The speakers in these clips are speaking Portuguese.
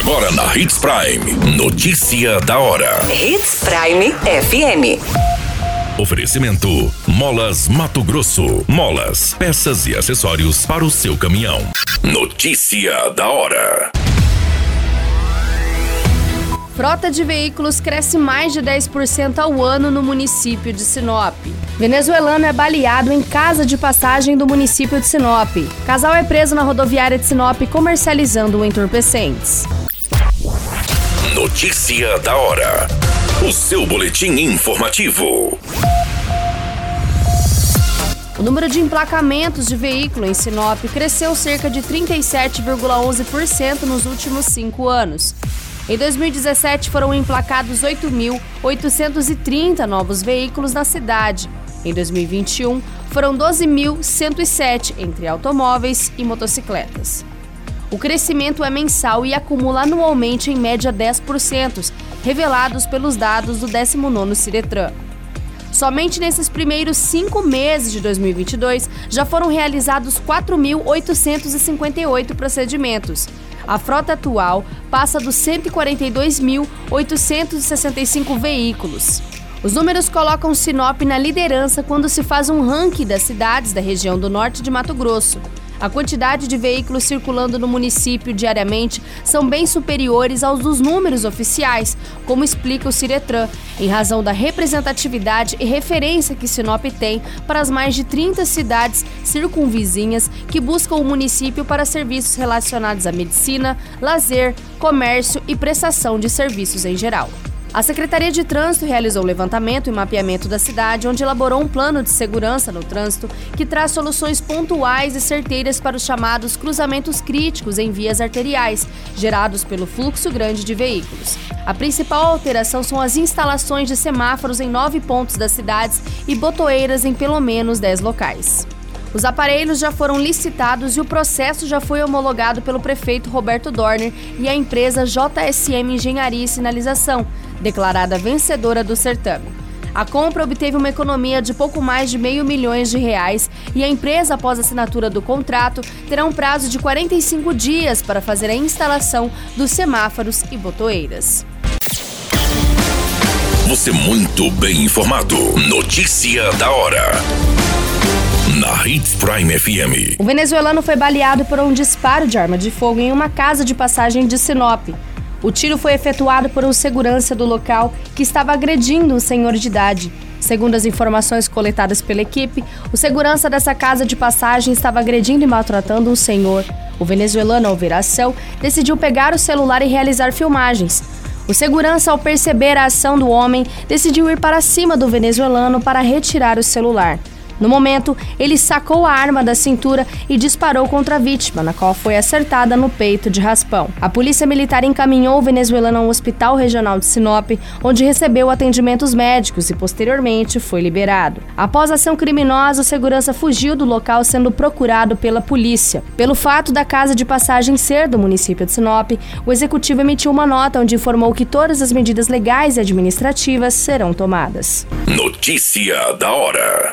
Agora na Hits Prime. Notícia da hora. Hits Prime FM. Oferecimento: Molas Mato Grosso. Molas, peças e acessórios para o seu caminhão. Notícia da hora. Frota de veículos cresce mais de 10% ao ano no município de Sinop. Venezuelano é baleado em casa de passagem do município de Sinop. Casal é preso na rodoviária de Sinop comercializando entorpecentes. Notícia da hora. O seu boletim informativo. O número de emplacamentos de veículo em Sinop cresceu cerca de 37,11% nos últimos cinco anos. Em 2017, foram emplacados 8.830 novos veículos na cidade. Em 2021, foram 12.107 entre automóveis e motocicletas. O crescimento é mensal e acumula anualmente em média 10%, revelados pelos dados do 19º Ciretran. Somente nesses primeiros cinco meses de 2022 já foram realizados 4.858 procedimentos, a frota atual passa dos 142.865 veículos. Os números colocam Sinop na liderança quando se faz um ranking das cidades da região do norte de Mato Grosso. A quantidade de veículos circulando no município diariamente são bem superiores aos dos números oficiais, como explica o Ciretran, em razão da representatividade e referência que Sinop tem para as mais de 30 cidades circunvizinhas que buscam o município para serviços relacionados à medicina, lazer, comércio e prestação de serviços em geral. A Secretaria de Trânsito realizou levantamento e mapeamento da cidade, onde elaborou um plano de segurança no trânsito que traz soluções pontuais e certeiras para os chamados cruzamentos críticos em vias arteriais, gerados pelo fluxo grande de veículos. A principal alteração são as instalações de semáforos em nove pontos das cidades e botoeiras em pelo menos dez locais. Os aparelhos já foram licitados e o processo já foi homologado pelo prefeito Roberto Dorner e a empresa JSM Engenharia e Sinalização, declarada vencedora do certame. A compra obteve uma economia de pouco mais de meio milhões de reais e a empresa, após a assinatura do contrato, terá um prazo de 45 dias para fazer a instalação dos semáforos e botoeiras. Você muito bem informado. Notícia da hora. Na Hits Prime FM. O venezuelano foi baleado por um disparo de arma de fogo em uma casa de passagem de Sinop. O tiro foi efetuado por um segurança do local que estava agredindo um senhor de idade. Segundo as informações coletadas pela equipe, o segurança dessa casa de passagem estava agredindo e maltratando um senhor. O venezuelano, ao ver a ação, decidiu pegar o celular e realizar filmagens. O segurança, ao perceber a ação do homem, decidiu ir para cima do venezuelano para retirar o celular. No momento, ele sacou a arma da cintura e disparou contra a vítima, na qual foi acertada no peito de raspão. A polícia militar encaminhou o venezuelano ao Hospital Regional de Sinop, onde recebeu atendimentos médicos e posteriormente foi liberado. Após a ação criminosa, o segurança fugiu do local sendo procurado pela polícia. Pelo fato da casa de passagem ser do município de Sinop, o executivo emitiu uma nota onde informou que todas as medidas legais e administrativas serão tomadas. Notícia da hora.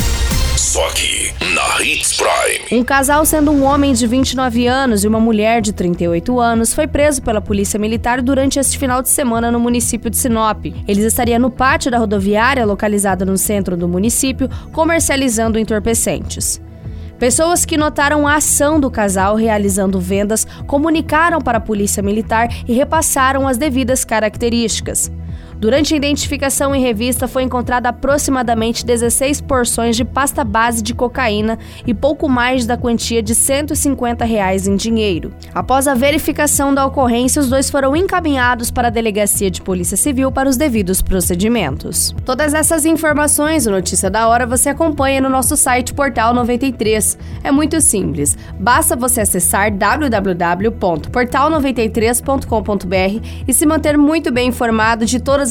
Só aqui, na Hits Prime. Um casal, sendo um homem de 29 anos e uma mulher de 38 anos, foi preso pela Polícia Militar durante este final de semana no município de Sinop. Eles estariam no pátio da rodoviária, localizada no centro do município, comercializando entorpecentes. Pessoas que notaram a ação do casal realizando vendas comunicaram para a Polícia Militar e repassaram as devidas características. Durante a identificação em revista, foi encontrada aproximadamente 16 porções de pasta base de cocaína e pouco mais da quantia de 150 reais em dinheiro. Após a verificação da ocorrência, os dois foram encaminhados para a Delegacia de Polícia Civil para os devidos procedimentos. Todas essas informações, o Notícia da Hora, você acompanha no nosso site Portal 93. É muito simples. Basta você acessar www.portal93.com.br e se manter muito bem informado de todas